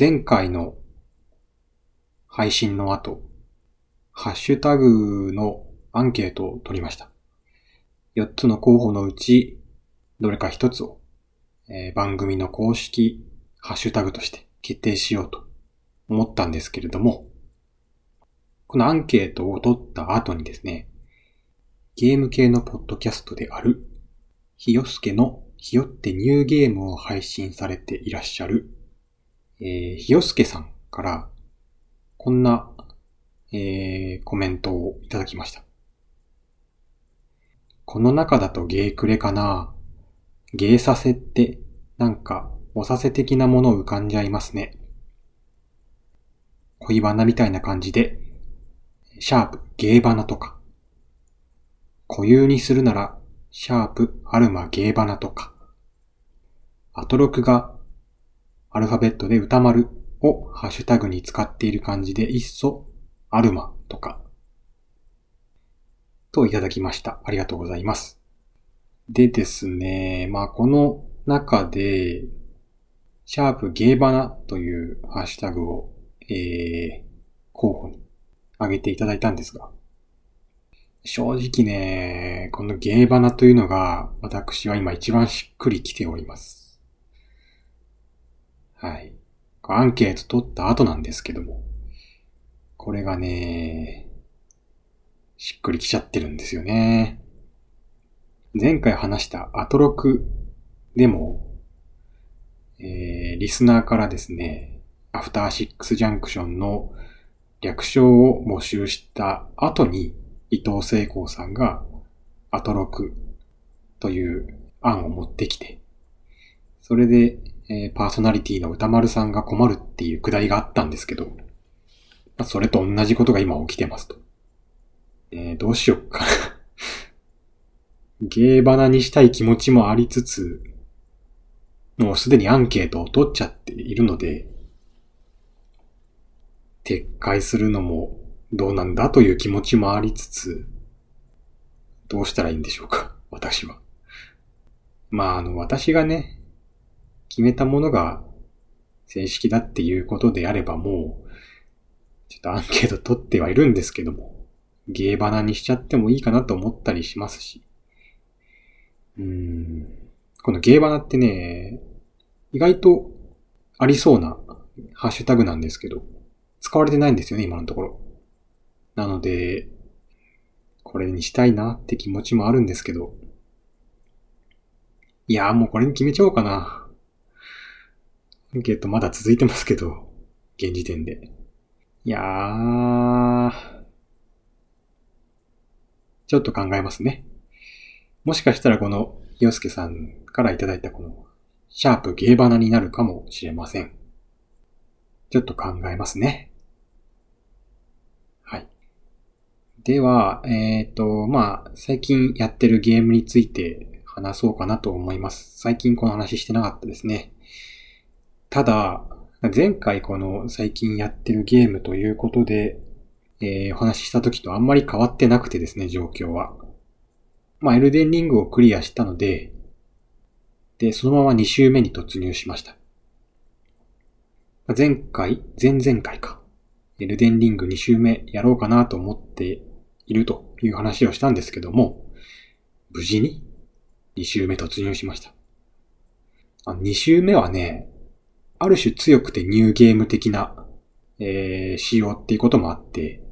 前回の配信の後、ハッシュタグのアンケートを取りました。4つの候補のうち、どれか1つを、えー番組の公式ハッシュタグとして決定しようと思ったんですけれども、このアンケートを取った後にですね、ゲーム系のポッドキャストである、ひよすけのひよってニューゲームを配信されていらっしゃる、えー、ひよすけさんから、こんな、えー、コメントをいただきました。この中だとゲークレかなゲーサセって、なんか、おさせ的なもの浮かんじゃいますね。恋バナみたいな感じで、シャープ、ゲーバナとか。固有にするなら、シャープ、アルマ、ゲーバナとか。アトロクが、アルファベットで歌丸をハッシュタグに使っている感じで、いっそ、アルマとか。といただきました。ありがとうございます。でですね、まあこの中で、シャープゲーバナというハッシュタグを、えー、候補に挙げていただいたんですが、正直ね、このゲーバナというのが、私は今一番しっくりきております。はい。アンケート取った後なんですけども、これがね、しっくりきちゃってるんですよね。前回話したアトロクでも、えー、リスナーからですね、アフターシックスジャンクションの略称を募集した後に、伊藤聖光さんがアトロクという案を持ってきて、それで、えーパーソナリティの歌丸さんが困るっていうくだりがあったんですけど、まあそれと同じことが今起きてますと。えーどうしよっかな。ゲーバナにしたい気持ちもありつつ、もうすでにアンケートを取っちゃっているので、撤回するのもどうなんだという気持ちもありつつ、どうしたらいいんでしょうか、私は。まあ、あの、私がね、決めたものが正式だっていうことであればもう、ちょっとアンケート取ってはいるんですけども、ゲーバナにしちゃってもいいかなと思ったりしますし。うん。このゲーバナってね、意外とありそうなハッシュタグなんですけど、使われてないんですよね、今のところ。なので、これにしたいなって気持ちもあるんですけど、いやーもうこれに決めちゃおうかな。アンケートまだ続いてますけど、現時点で。いやー、ちょっと考えますね。もしかしたらこの、洋介さんからいただいたこの、シャープゲーバナになるかもしれません。ちょっと考えますね。はい。では、えっ、と、まあ、最近やってるゲームについて話そうかなと思います。最近この話してなかったですね。ただ、前回この最近やってるゲームということで、えーお話しした時とあんまり変わってなくてですね、状況は。まあ、エルデンリングをクリアしたので、で、そのまま2周目に突入しました。前回、前々回か。エルデンリング2周目やろうかなと思っているという話をしたんですけども、無事に2周目突入しました。あ2周目はね、ある種強くてニューゲーム的な、えー仕様っていうこともあって、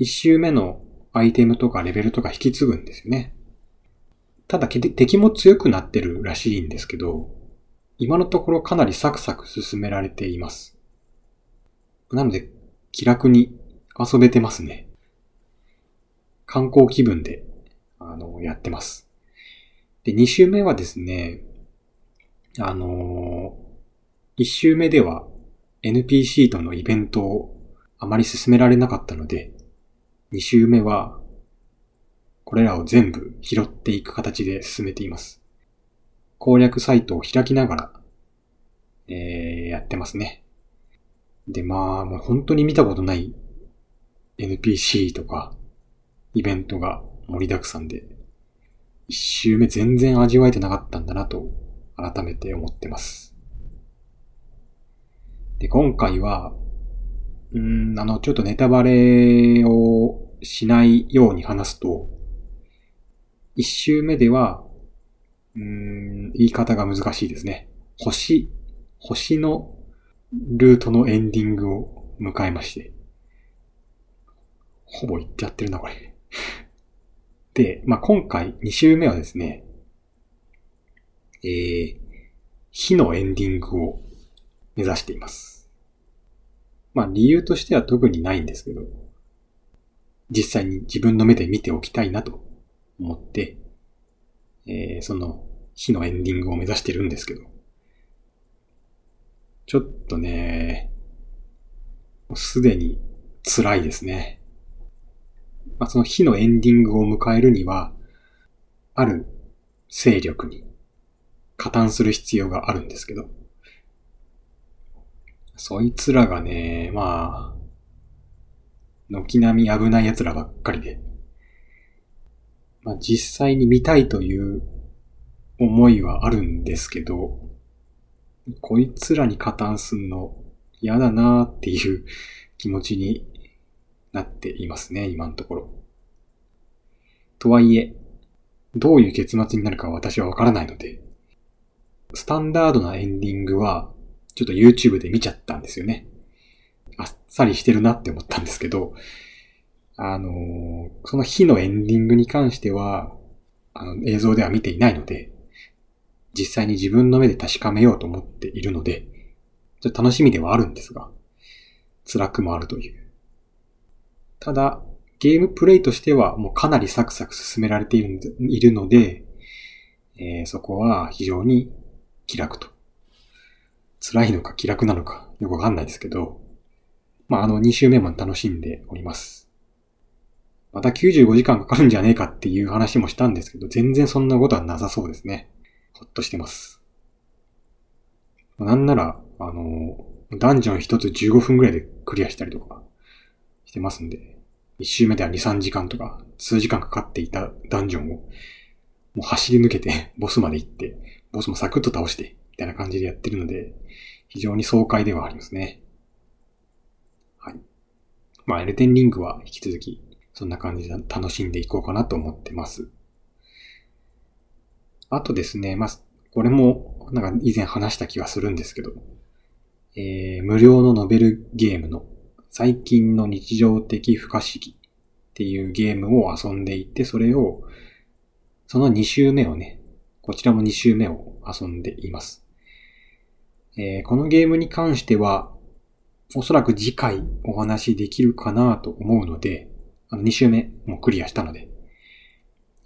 1周目のアイテムとかレベルとか引き継ぐんですよね。ただ敵も強くなってるらしいんですけど、今のところかなりサクサク進められています。なので、気楽に遊べてますね。観光気分で、あの、やってます。で、2周目はですね、あの、1周目では NPC とのイベントをあまり進められなかったので、2周目は、これらを全部拾っていく形で進めています。攻略サイトを開きながら、えー、やってますね。で、まあ、もう本当に見たことない NPC とか、イベントが盛りだくさんで、一周目全然味わえてなかったんだなと、改めて思ってます。で、今回は、うん、あの、ちょっとネタバレをしないように話すと、一周目では、うん、言い方が難しいですね。星、星のルートのエンディングを迎えまして。ほぼ言ってやってるな、これ。で、まあ、今回2周目はですね、えー、火のエンディングを目指しています。まあ、理由としては特にないんですけど、実際に自分の目で見ておきたいなと思って、えー、その火のエンディングを目指してるんですけど、ちょっとね、すでに辛いですね。まあ、その火のエンディングを迎えるには、ある勢力に加担する必要があるんですけど、そいつらがね、まあ、軒並み危ない奴らばっかりで、まあ実際に見たいという思いはあるんですけど、こいつらに加担すんの嫌だなーっていう気持ちになっていますね、今のところ。とはいえ、どういう結末になるか私はわからないので、スタンダードなエンディングは、ちょっと YouTube で見ちゃったんですよね。あっさりしてるなって思ったんですけど、あのー、その日のエンディングに関しては、あの、映像では見ていないので、実際に自分の目で確かめようと思っているので、ちょっと楽しみではあるんですが、辛くもあるという。ただ、ゲームプレイとしてはもうかなりサクサク進められているので、えー、そこは非常に気楽と。辛いのか気楽なのかよくわかんないですけど、まあ、あの2周目も楽しんでおります。また95時間かかるんじゃねえかっていう話もしたんですけど、全然そんなことはなさそうですね。ほっとしてます。なんなら、あの、ダンジョン一つ15分くらいでクリアしたりとかしてますんで、一周目では2、3時間とか、数時間かかっていたダンジョンを、もう走り抜けて、ボスまで行って、ボスもサクッと倒して、みたいな感じでやってるので、非常に爽快ではありますね。はい。まあ、エルテンリングは引き続き、そんな感じで楽しんでいこうかなと思ってます。あとですね、まあ、これも、なんか以前話した気がするんですけど、えー、無料のノベルゲームの最近の日常的不可思議っていうゲームを遊んでいて、それを、その2周目をね、こちらも2周目を遊んでいます。えー、このゲームに関しては、おそらく次回お話できるかなと思うので、あの2周目もクリアしたので、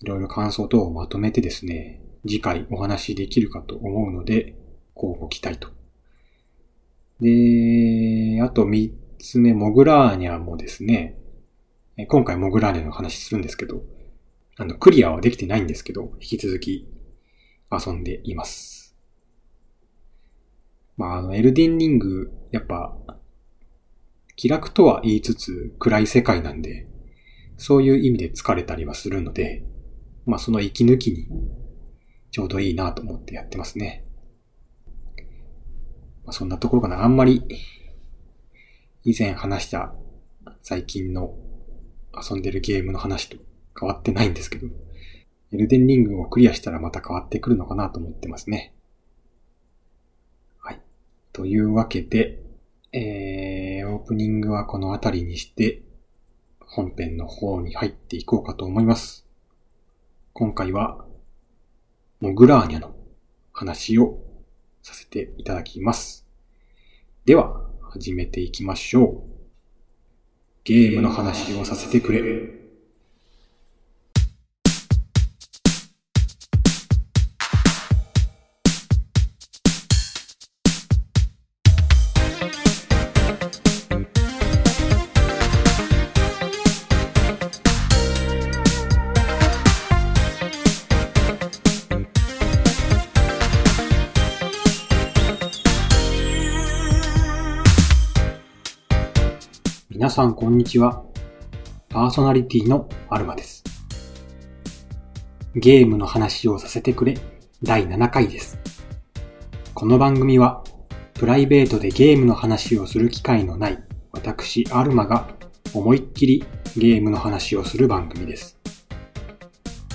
いろいろ感想等をまとめてですね、次回お話できるかと思うので、こうご期待と。で、あと3つ目、モグラーニャもですね、今回モグラーニャの話するんですけど、あの、クリアはできてないんですけど、引き続き遊んでいます。まあ、あの、エルデンリング、やっぱ、気楽とは言いつつ暗い世界なんで、そういう意味で疲れたりはするので、まあその息抜きにちょうどいいなと思ってやってますね。まあ、そんなところかな。あんまり、以前話した最近の遊んでるゲームの話と変わってないんですけど、エルデンリングをクリアしたらまた変わってくるのかなと思ってますね。というわけで、えー、オープニングはこの辺りにして、本編の方に入っていこうかと思います。今回はモグラーニャの話をさせていただきます。では、始めていきましょう。ゲームの話をさせてくれ。さんこんにちは。パーソナリティのアルマです。ゲームの話をさせてくれ第7回です。この番組はプライベートでゲームの話をする機会のない私アルマが思いっきりゲームの話をする番組です。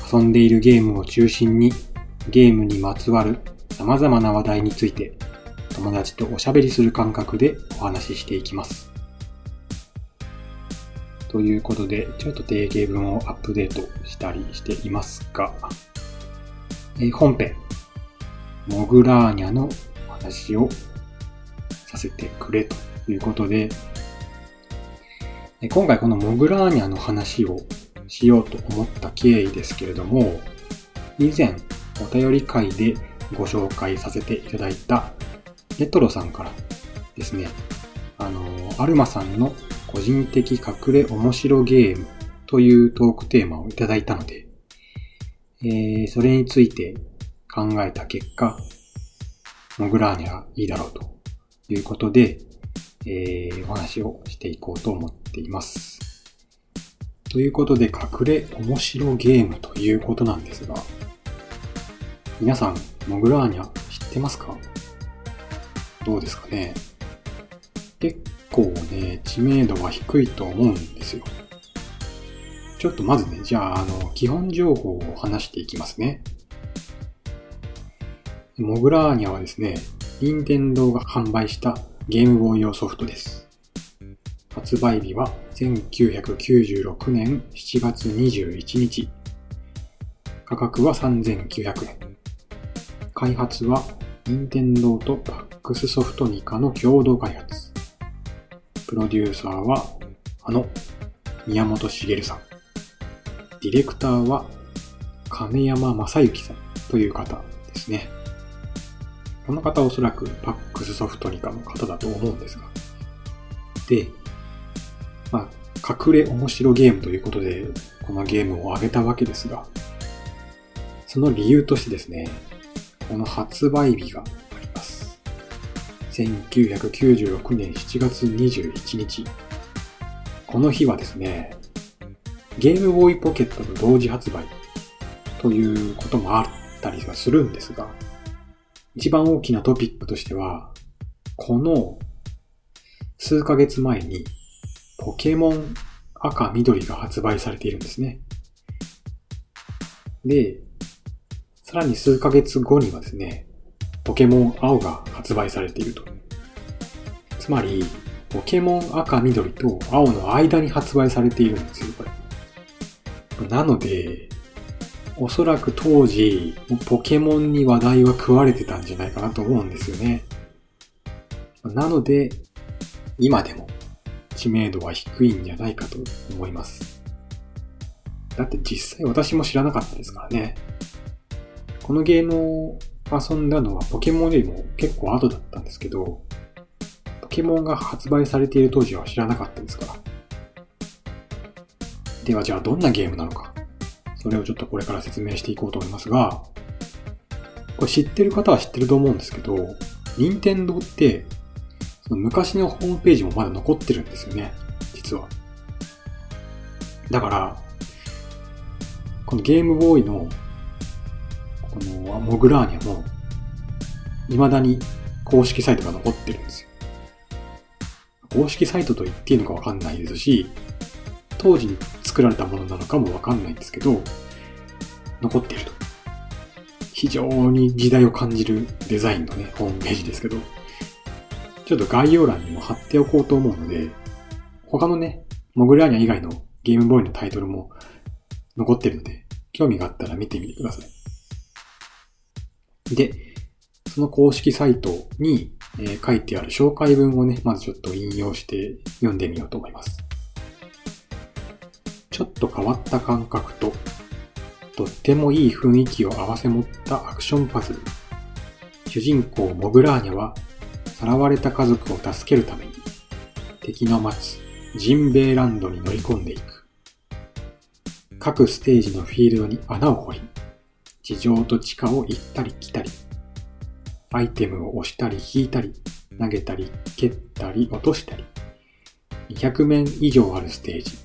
遊んでいるゲームを中心にゲームにまつわる様々な話題について友達とおしゃべりする感覚でお話ししていきます。ということで、ちょっと定型文をアップデートしたりしていますが、え本編、モグラーニャの話をさせてくれということで、今回このモグラーニャの話をしようと思った経緯ですけれども、以前お便り会でご紹介させていただいたレトロさんからですね、あの、アルマさんの個人的隠れ面白ゲームというトークテーマをいただいたので、えー、それについて考えた結果、モグラーニャがいいだろうということで、えー、お話をしていこうと思っています。ということで、隠れ面白ゲームということなんですが、皆さん、モグラーニャ知ってますか？どうですかね？結構ね、知名度は低いと思うんですよ。ちょっとまずね、じゃあ、あの、基本情報を話していきますね。モグラーニャはですね、任天堂が販売したゲームボーイ用ソフトです。発売日は1996年7月21日。価格は3900円。開発は任天堂とパックスソフトニカの共同開発。プロデューサーは、あの、宮本茂さん。ディレクターは、亀山正幸さんという方ですね。この方おそらくパックスソフトニカの方だと思うんですが。で、まあ、隠れ面白ゲームということで、このゲームを挙げたわけですが、その理由としてですね、この発売日が1996年7月21日。この日はですね、ゲームボーイポケットの同時発売ということもあったりはするんですが、一番大きなトピックとしては、この数ヶ月前にポケモン赤緑が発売されているんですね。で、さらに数ヶ月後にはですね、ポケモン青が発売されていると。つまり、ポケモン赤緑と青の間に発売されているんですよ、これ。なので、おそらく当時、ポケモンに話題は食われてたんじゃないかなと思うんですよね。なので、今でも知名度は低いんじゃないかと思います。だって実際私も知らなかったですからね。このゲームを遊んだのはポケモンよりも結構後だったんですけど、ポケモンが発売されている当時は知らなかったですから。ではじゃあどんなゲームなのか。それをちょっとこれから説明していこうと思いますが、これ知ってる方は知ってると思うんですけど、任天堂って、その昔のホームページもまだ残ってるんですよね。実は。だから、このゲームボーイのこのモグラーニャも、未だに公式サイトが残ってるんですよ。公式サイトと言っていいのかわかんないですし、当時に作られたものなのかもわかんないんですけど、残っていると。非常に時代を感じるデザインのね、ホームページですけど、ちょっと概要欄にも貼っておこうと思うので、他のね、モグラーニャ以外のゲームボーイのタイトルも残ってるので、興味があったら見てみてください。で、その公式サイトに、え、書いてある紹介文をね、まずちょっと引用して読んでみようと思います。ちょっと変わった感覚と、とってもいい雰囲気を合わせ持ったアクションパズル。主人公モグラーニャは、さらわれた家族を助けるために、敵の待つジンベイランドに乗り込んでいく。各ステージのフィールドに穴を掘り、地上と地下を行ったり来たり、アイテムを押したり引いたり、投げたり蹴ったり落としたり、200面以上あるステージ、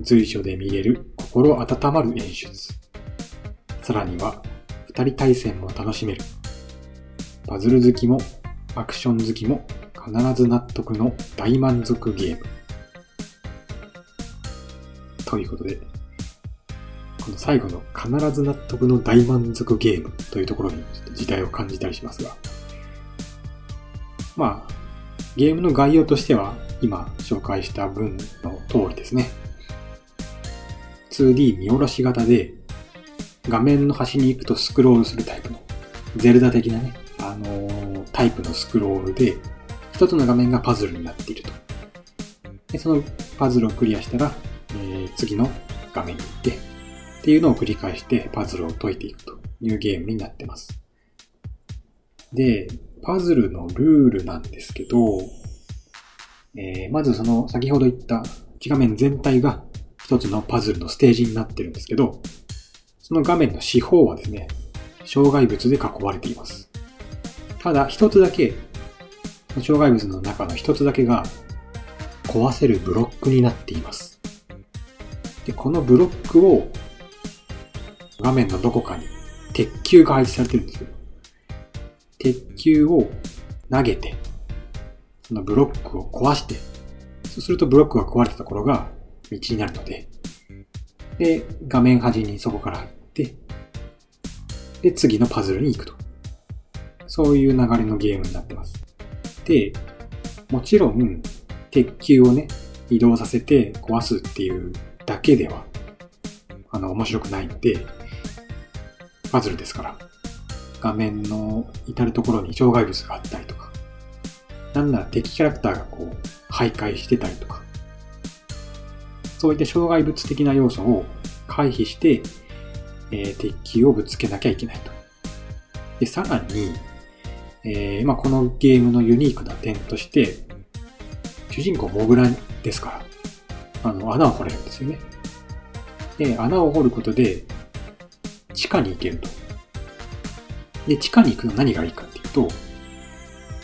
随所で見れる心温まる演出、さらには二人対戦も楽しめる。パズル好きもアクション好きも必ず納得の大満足ゲーム。ということで、この最後の必ず納得の大満足ゲームというところにちょっと時代を感じたりしますが、まあ、ゲームの概要としては今紹介した文の通りですね。2D 見下ろし型で画面の端に行くとスクロールするタイプのゼルダ的なね、あのー、タイプのスクロールで一つの画面がパズルになっていると。でそのパズルをクリアしたら、えー、次の画面に行ってっていうのを繰り返してパズルを解いていくというゲームになってます。で、パズルのルールなんですけど、えー、まずその先ほど言った1画面全体が一つのパズルのステージになってるんですけど、その画面の四方はですね、障害物で囲われています。ただ一つだけ、障害物の中の一つだけが壊せるブロックになっています。で、このブロックを画面のどこかに鉄球が配置されてるんですよ。鉄球を投げて、そのブロックを壊して、そうするとブロックが壊れたところが道になるので、で、画面端にそこから入って、で、次のパズルに行くと。そういう流れのゲームになってます。で、もちろん、鉄球をね、移動させて壊すっていうだけでは、あの、面白くないんで、パズルですから、画面の至るところに障害物があったりとか、なんなら敵キャラクターがこう、徘徊してたりとか、そういった障害物的な要素を回避して、えー、鉄球をぶつけなきゃいけないと。で、さらに、えー、まあ、このゲームのユニークな点として、主人公モグラですから、あの、穴を掘れるんですよね。で、穴を掘ることで、地下に行けると。で、地下に行くのは何がいいかっていうと、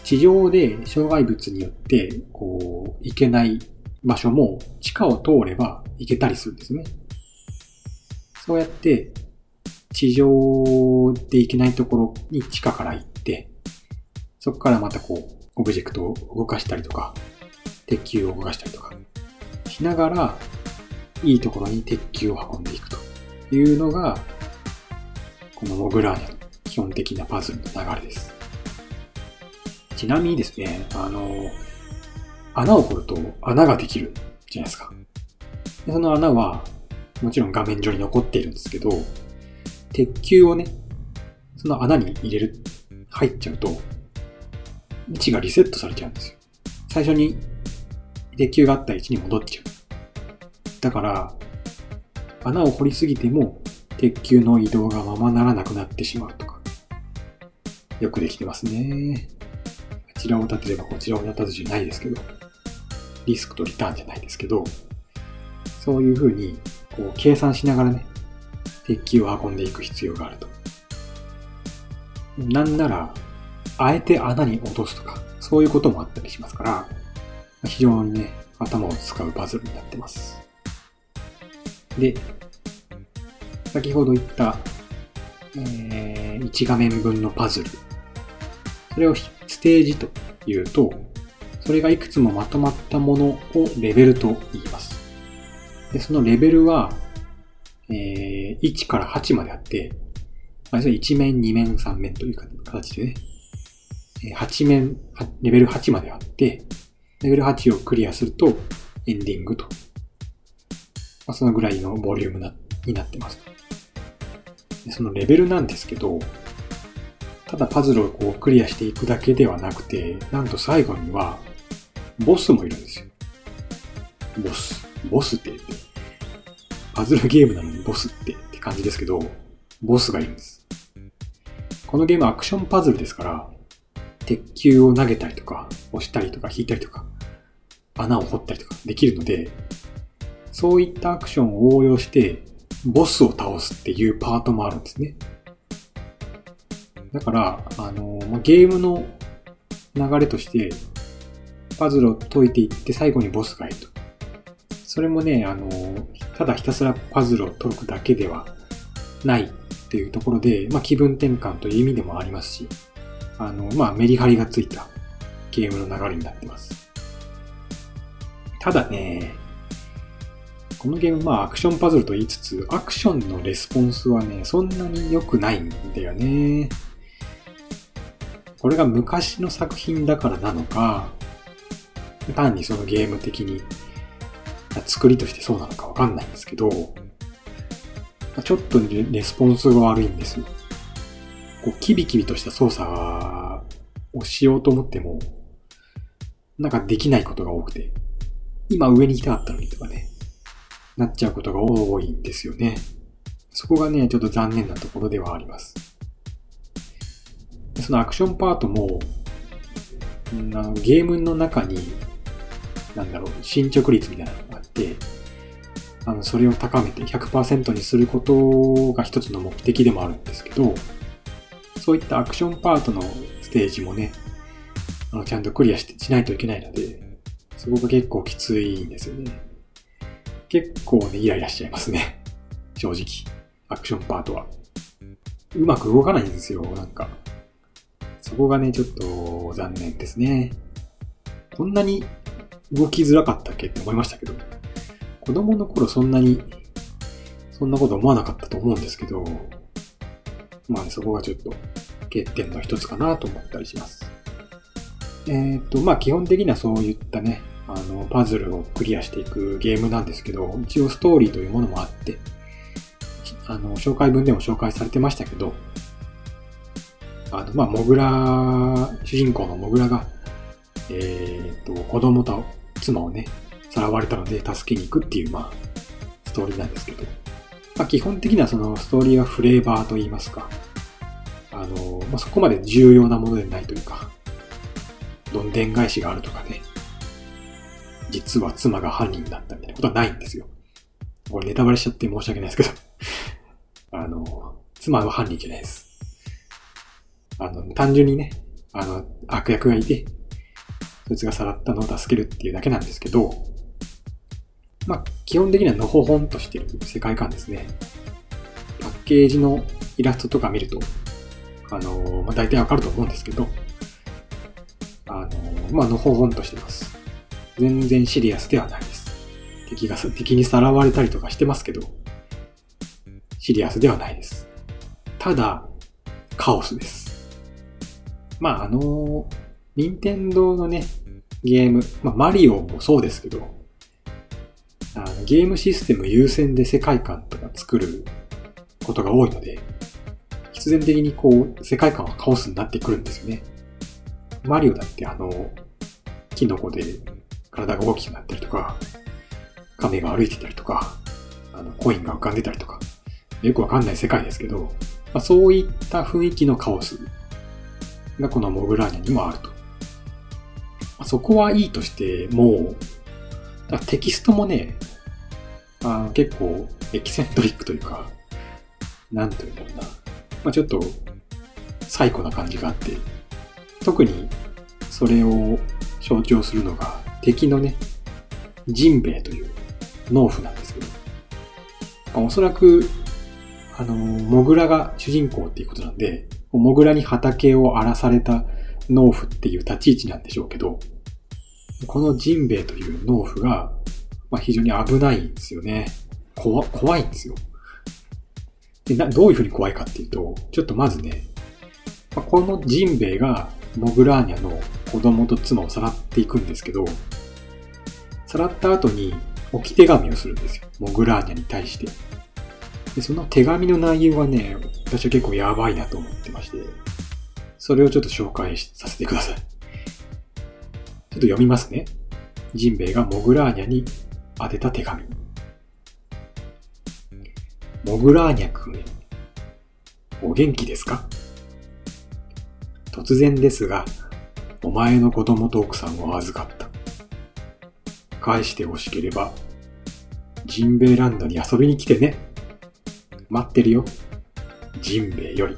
地上で障害物によって、こう、行けない場所も地下を通れば行けたりするんですね。そうやって、地上で行けないところに地下から行って、そこからまたこう、オブジェクトを動かしたりとか、鉄球を動かしたりとか、しながら、いいところに鉄球を運んでいくというのが、このモグラーニャの基本的なパズルの流れです。ちなみにですね、あの、穴を掘ると穴ができるじゃないですか。でその穴は、もちろん画面上に残っているんですけど、鉄球をね、その穴に入れる、入っちゃうと、位置がリセットされちゃうんですよ。最初に鉄球があった位置に戻っちゃう。だから、穴を掘りすぎても、鉄球の移動がままならなくなってしまうとか。よくできてますね。こちらを立てればこちらを立たずじゃないですけど、リスクとリターンじゃないですけど、そういうふうに、こう、計算しながらね、鉄球を運んでいく必要があると。なんなら、あえて穴に落とすとか、そういうこともあったりしますから、非常にね、頭を使うパズルになってます。で、先ほど言った、えー、1画面分のパズル。それをステージというと、それがいくつもまとまったものをレベルと言います。で、そのレベルは、えー、1から8まであって、まあ、1面、2面、3面という形でね、8面、レベル8まであって、レベル8をクリアするとエンディングと。まあ、そのぐらいのボリュームなになってます。そのレベルなんですけど、ただパズルをこうクリアしていくだけではなくて、なんと最後にはボスもいるんですよ。ボス。ボスって言って。パズルゲームなのにボスってって感じですけど、ボスがいるんです。このゲームはアクションパズルですから、鉄球を投げたりとか、押したりとか引いたりとか、穴を掘ったりとかできるので、そういったアクションを応用して、ボスを倒すっていうパートもあるんですね。だから、あの、まゲームの流れとして、パズルを解いていって最後にボスがいると。それもね、あの、ただひたすらパズルを解くだけではないっていうところで、まあ、気分転換という意味でもありますし、あの、まあ、メリハリがついたゲームの流れになってます。ただね、このゲーム、まあアクションパズルと言いつつ、アクションのレスポンスはね、そんなに良くないんだよね。これが昔の作品だからなのか、単にそのゲーム的に作りとしてそうなのかわかんないんですけど、ちょっとレスポンスが悪いんですよ。こう、キビキビとした操作をしようと思っても、なんかできないことが多くて、今上に行きたかったのにとかね、なっちゃうことが多いんですよね。そこがね、ちょっと残念なところではあります。そのアクションパートも、あのゲームの中に、なんだろう、進捗率みたいなのがあって、あの、それを高めて100%にすることが一つの目的でもあるんですけど、そういったアクションパートのステージもね、あの、ちゃんとクリアしてしないといけないので、そこが結構きついんですよね。結構ね、イライラしちゃいますね。正直。アクションパートは。うまく動かないんですよ、なんか。そこがね、ちょっと残念ですね。こんなに動きづらかったっけって思いましたけど、子供の頃そんなに、そんなこと思わなかったと思うんですけど、まあね、そこがちょっと欠点の一つかなと思ったりします。えっ、と、まあ基本的にはそういったね、あの、パズルをクリアしていくゲームなんですけど、一応ストーリーというものもあって、あの、紹介文でも紹介されてましたけど、あの、まあ、モグラ、主人公のモグラが、えっ、と、子供と妻をね、さらわれたので助けに行くっていう、まあ、ストーリーなんですけど、まあ、基本的にはそのストーリーはフレーバーと言いますか、あの、まあ、そこまで重要なものでないというか、どんでん返しがあるとかね、実は妻が犯人だったみたいなことはないんですよ。これネタバレしちゃって申し訳ないですけど あの、妻は犯人じゃないです。あの、単純にね、あの、悪役がいて、そいつがさらったのを助けるっていうだけなんですけど、まあ、基本的にはのほほんとしてる世界観ですね。パッケージのイラストとか見ると、あの、まあ、大体わかると思うんですけど、あの、まあ、のほほんとしてます。全然シリアスではないです。敵が、敵にさらわれたりとかしてますけど、シリアスではないです。ただ、カオスです。まあ、あの、任天堂のね、ゲーム、まあ、マリオもそうですけど、あのゲームシステム優先で世界観とか作ることが多いので、必然的にこう、世界観はカオスになってくるんですよね。マリオだってあの、キノコで体が大きくなったりとか、亀が歩いてたりとか、あの、コインが浮かんでたりとか、よくわかんない世界ですけど、まあ、そういった雰囲気のカオスがこのモグラーニャにもあると。まあ、そこはいいとしても、テキストもね、あ結構エキセントリックというか、なんというんだろうな。まあ、ちょっと最古な感じがあって、特にそれを象徴するのが敵のね、ジンベエという農夫なんですけど、ま、おそらく、あの、モグラが主人公っていうことなんで、モグラに畑を荒らされた農夫っていう立ち位置なんでしょうけど、このジンベエという農夫が、まあ、非常に危ないんですよね。怖、怖いんですよ。でな、どういうふうに怖いかっていうと、ちょっとまずね、まあ、このジンベエがモグラーニャの子供と妻をさらっていくんですけど、さらった後に置き手紙をするんですよ。モグラーニャに対して。でその手紙の内容はね、私は結構やばいなと思ってまして、それをちょっと紹介させてください。ちょっと読みますね。ジンベエがモグラーニャに宛てた手紙。モグラーニャ君へ。お元気ですか？突然ですが、お前の子供と奥さんを預かった。返してほしければ、ジンベエランドに遊びに来てね。待ってるよ。ジンベエより。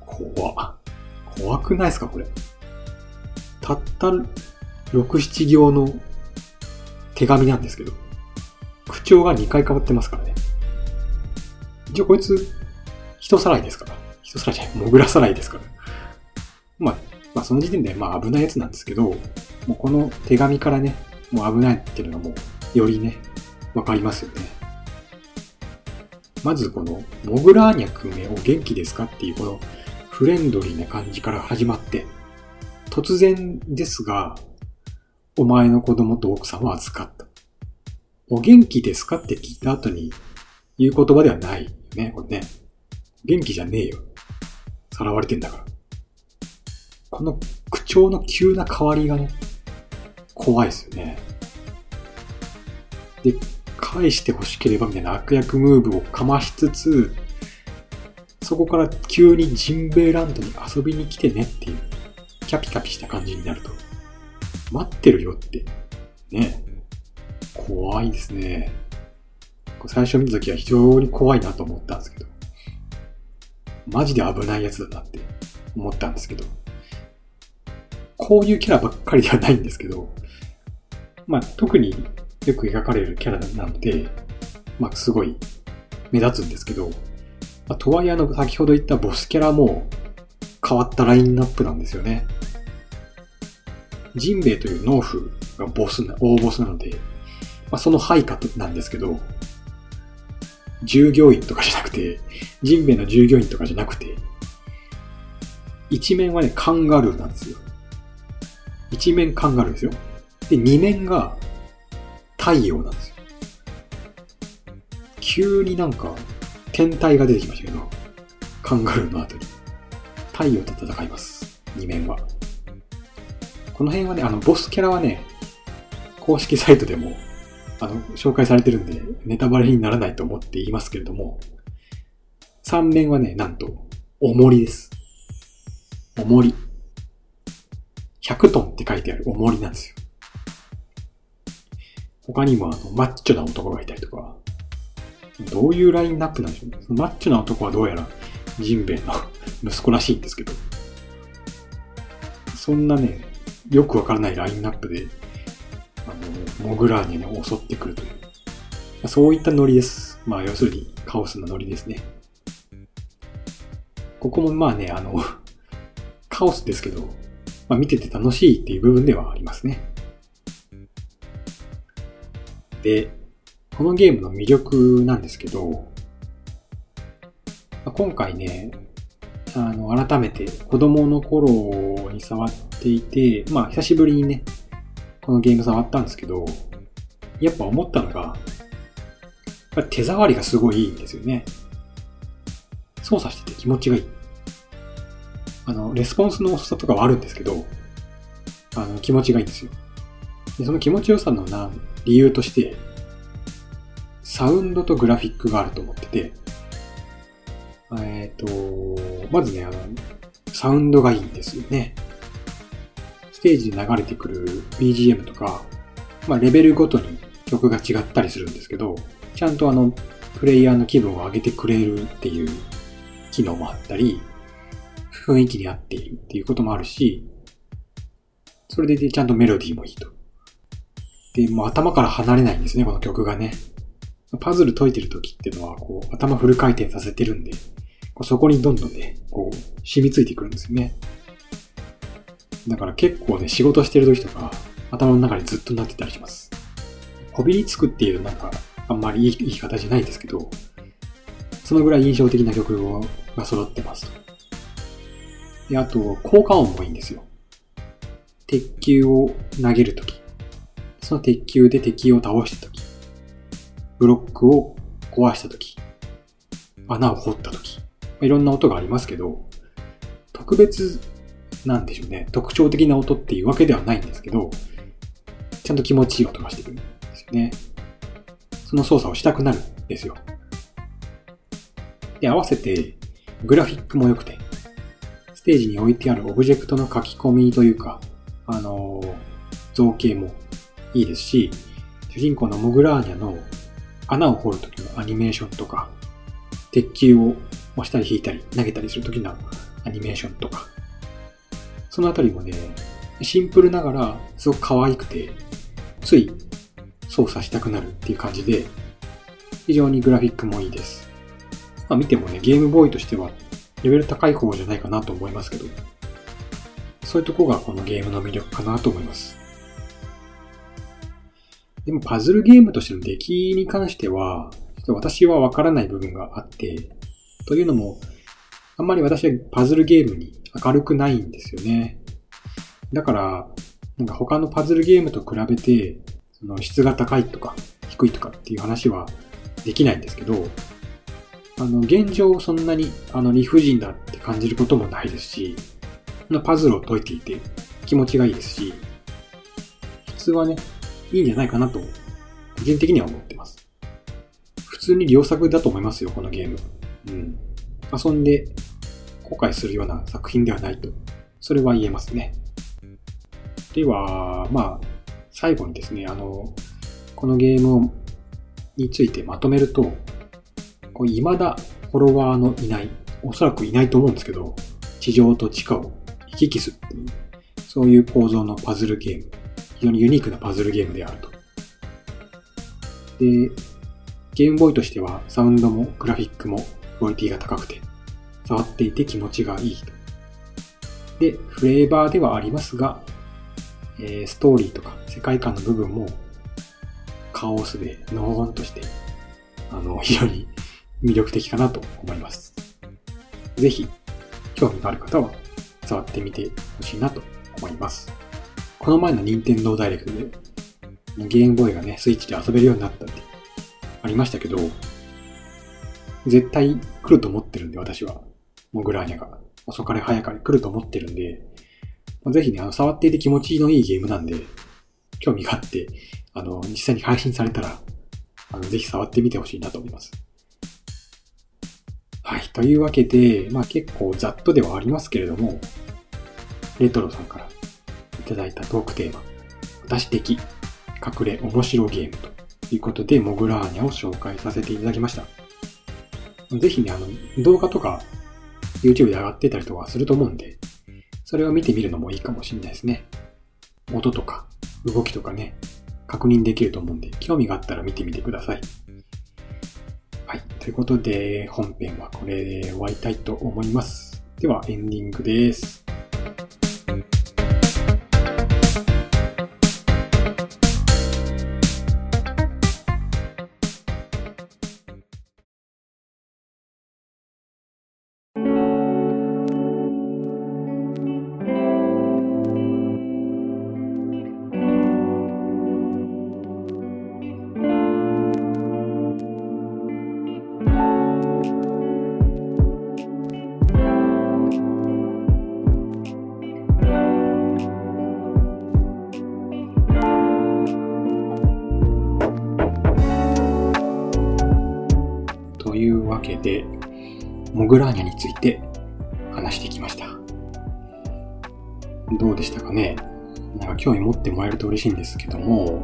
怖怖くないですかこれ。たった6、7行の手紙なんですけど、口調が2回変わってますからね。一応こいつ、人さらいですから。人さらいじゃない、モグラさらいですから。まあ、まあその時点でまあ危ないやつなんですけど、もうこの手紙からね、もう危ないっていうのがもうよりね、わかりますよね。まずこの、モグラーニャ君へお元気ですかっていうこのフレンドリーな感じから始まって、突然ですが、お前の子供と奥さんは預かった。お元気ですかって聞いた後に言う言葉ではないよね、これね。元気じゃねえよ。さらわれてんだから。この口調の急な変わりがね、怖いですよね。で、返して欲しければみたいな悪役ムーブをかましつつ、そこから急にジンベエランドに遊びに来てねっていう、キャピキャピした感じになると、待ってるよって、ね、怖いですね。最初見た時は非常に怖いなと思ったんですけど、マジで危ないやつだなって思ったんですけど、こういうキャラばっかりではないんですけど、まあ特によく描かれるキャラなので、まあすごい目立つんですけど、まあ、とはいえあの先ほど言ったボスキャラも変わったラインナップなんですよね。ジンベエという農夫がボスな、大ボスなので、まあ、その配下なんですけど、従業員とかじゃなくて、ジンベエの従業員とかじゃなくて、一面はね、カンガルーなんですよ。一面カンガルーですよ。で、二面が太陽なんですよ。急になんか天体が出てきましたけど、カンガルーの後に。太陽と戦います。二面は。この辺はね、あの、ボスキャラはね、公式サイトでもあの、紹介されてるんで、ネタバレにならないと思って言いますけれども、3面はね、なんと、重りです。重り。100トンって書いてある重りなんですよ。他にもあの、マッチョな男がいたりとか、どういうラインナップなんでしょうね。そのマッチョな男はどうやら、ジンベエの息子らしいんですけど、そんなね、よくわからないラインナップであの、モグラーニャに襲ってくるという。そういったノリです。まあ、要するにカオスなノリですね。ここもまあね、あの、カオスですけど、まあ、見てて楽しいっていう部分ではありますね。で、このゲームの魅力なんですけど、今回ね、あの、改めて子供の頃に触っていて、まあ、久しぶりにね、このゲーム触ったんですけど、やっぱ思ったのが、手触りがすごいいいんですよね。操作してて気持ちがいい。あの、レスポンスの遅さとかはあるんですけど、あの、気持ちがいいんですよ。でその気持ちよさのな、理由として、サウンドとグラフィックがあると思ってて、えっ、ー、と、まずね、あの、サウンドがいいんですよね。ステージで流れてくる BGM とか、まあ、レベルごとに曲が違ったりするんですけど、ちゃんとあの、プレイヤーの気分を上げてくれるっていう機能もあったり、雰囲気に合っているっていうこともあるし、それでちゃんとメロディーもいいと。で、もう頭から離れないんですね、この曲がね。パズル解いてる時っていうのは、こう、頭フル回転させてるんで、そこにどんどんね、こう、染みついてくるんですよね。だから結構ね、仕事してる時とか、頭の中にずっとなってたりします。こびりつくっていうなんか、あんまりいい言い方じゃないですけど、そのぐらい印象的な曲が揃ってますと。で、あと、効果音もいいんですよ。鉄球を投げるとき、その鉄球で敵を倒したとき、ブロックを壊したとき、穴を掘ったとき、いろんな音がありますけど、特別なんでしょうね、特徴的な音っていうわけではないんですけど、ちゃんと気持ちいい音がしてくるんですよね。その操作をしたくなるんですよ。で、合わせて、グラフィックも良くて、ステージに置いてあるオブジェクトの書き込みというか、あのー、造形もいいですし、主人公のモグラーニャの穴を掘るときのアニメーションとか、鉄球を押したり引いたり投げたりするときのアニメーションとか、そのあたりもね、シンプルながらすごく可愛くて、つい操作したくなるっていう感じで、非常にグラフィックもいいです。まあ見てもね、ゲームボーイとしてはレベル高い方じゃないかなと思いますけど、そういうとこがこのゲームの魅力かなと思います。でもパズルゲームとしての出来に関しては、ちょっと私はわからない部分があって、というのも、あんまり私はパズルゲームに明るくないんですよね。だから、なんか他のパズルゲームと比べて、その質が高いとか低いとかっていう話はできないんですけど、あの、現状そんなにあの理不尽だって感じることもないですし、パズルを解いていて気持ちがいいですし、普通はね、いいんじゃないかなと、個人的には思ってます。普通に良作だと思いますよ、このゲーム。うん。遊んで後悔するような作品ではないと、それは言えますね。では、まあ、最後にですね、あの、このゲームについてまとめると、こう未だフォロワーのいない、おそらくいないと思うんですけど、地上と地下を行き来するっていう、そういう構造のパズルゲーム。非常にユニークなパズルゲームであると。で、ゲームボーイとしてはサウンドもグラフィックもクオリティが高くて、触っていて気持ちがいいと。で、フレーバーではありますが、えー、ストーリーとか世界観の部分もカオスでのほほんとして、あの、非常に魅力的かなと思います。ぜひ、興味がある方は触ってみてほしいなと思います。この前の任天堂ダイレクトで、ゲームボーイがね、スイッチで遊べるようになったってありましたけど、絶対来ると思ってるんで、私は。モグラーニャが。遅かれ早かれ来ると思ってるんで、ぜひね、あの、触っていて気持ちのいいゲームなんで、興味があって、あの、実際に配信されたら、あの、ぜひ触ってみてほしいなと思います。はい。というわけで、まあ結構ざっとではありますけれども、レトロさんからただいたトークテーマ、私的隠れ面白ゲームということで、モグラーニャを紹介させていただきました。ぜひね、あの、動画とか YouTube で上がってたりとかすると思うんで、それを見てみるのもいいかもしれないですね。音とか動きとかね、確認できると思うんで、興味があったら見てみてください。はい。ということで、本編はこれで終わりたいと思います。では、エンディングです。わけで、モグラーニャについて話してきました。どうでしたかね？なんか興味持ってもらえると嬉しいんですけども、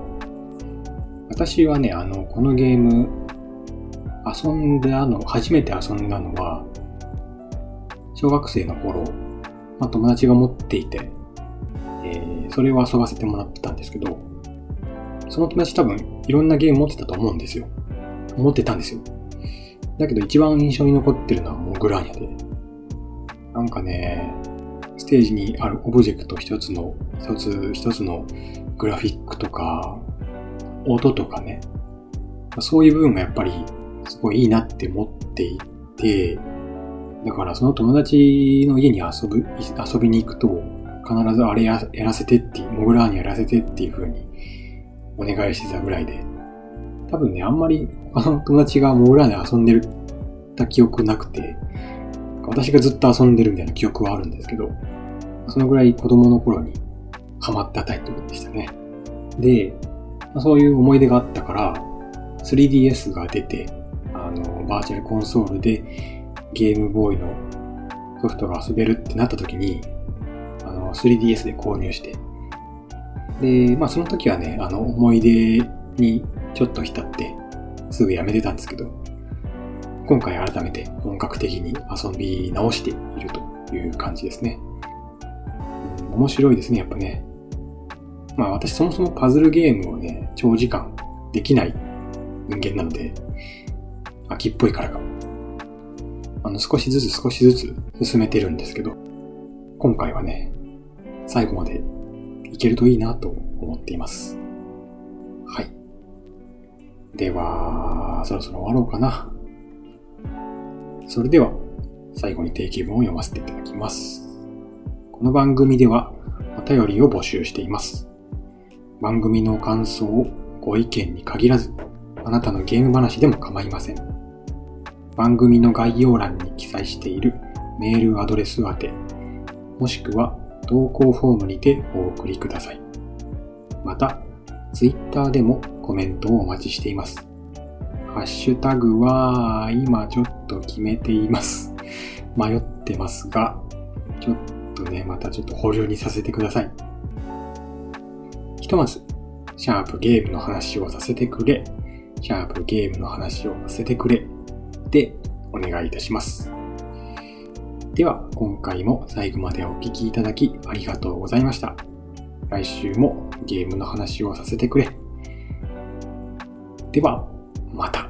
私はね、あの、このゲーム、遊んだの、初めて遊んだのは、小学生の頃、まあ、友達が持っていて、えー、それを遊ばせてもらってたんですけど、その友達多分いろんなゲーム持ってたと思うんですよ。持ってたんですよ。だけど一番印象に残ってるのはモグラーニャで。なんかね、ステージにあるオブジェクト一つの、一つ一つのグラフィックとか、音とかね、そういう部分がやっぱりすごいいいなって思っていて、だからその友達の家に遊ぶ、遊びに行くと、必ずあれやらせてってモグラーニャやらせてっていう風にお願いしてたぐらいで、多分ね、あんまり他の友達がモグラーニャ遊んでるた記憶なくて、私がずっと遊んでるみたいな記憶はあるんですけど、そのぐらい子供の頃にハマったタイトルでしたね。で、そういう思い出があったから、3DS が出て、あの、バーチャルコンソールでゲームボーイのソフトが遊べるってなった時に、あの、3DS で購入して、で、まあその時はね、あの、思い出にちょっと浸って、すぐやめてたんですけど、今回改めて本格的に遊び直しているという感じですね。面白いですね、やっぱね。まあ私そもそもパズルゲームをね、長時間できない人間なので、秋っぽいからか。あの少しずつ少しずつ進めてるんですけど、今回はね、最後までいけるといいなと思っています。はい。では、そろそろ終わろうかな。それでは、最後に定期文を読ませていただきます。この番組ではお便りを募集しています。番組の感想をご意見に限らず、あなたのゲーム話でも構いません。番組の概要欄に記載しているメールアドレス宛て、もしくは投稿フォームにてお送りください。また、Twitter でもコメントをお待ちしています。ハッシュタグは今ちょっと決めています。迷ってますが、ちょっとね、またちょっと保留にさせてください。ひとまず、シャープゲームの話をさせてくれ、シャープゲームの話をさせてくれ、でお願いいたします。では、今回も最後までお聴きいただきありがとうございました。来週もゲームの話をさせてくれ。では、また。